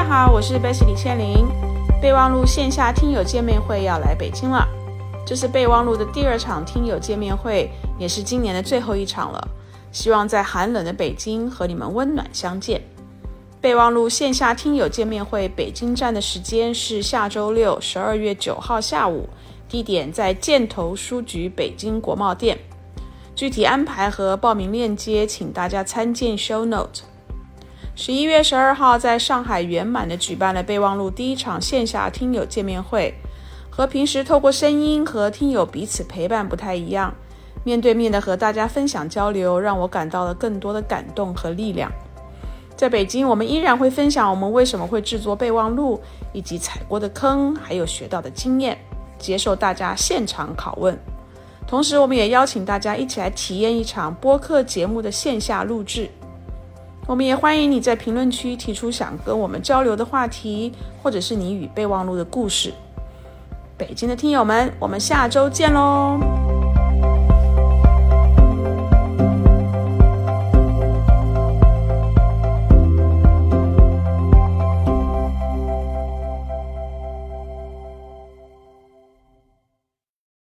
大家好我是贝西李倩玲。备忘录线下听友见面会要来北京了，这是备忘录的第二场听友见面会，也是今年的最后一场了。希望在寒冷的北京和你们温暖相见。备忘录线下听友见面会北京站的时间是下周六十二月九号下午，地点在箭头书局北京国贸店。具体安排和报名链接，请大家参见 show note。十一月十二号在上海圆满的举办了备忘录第一场线下听友见面会，和平时透过声音和听友彼此陪伴不太一样。面对面的和大家分享交流，让我感到了更多的感动和力量。在北京，我们依然会分享我们为什么会制作备忘录，以及踩过的坑，还有学到的经验，接受大家现场拷问。同时，我们也邀请大家一起来体验一场播客节目的线下录制。我们也欢迎你在评论区提出想跟我们交流的话题，或者是你与备忘录的故事。北京的听友们，我们下周见喽！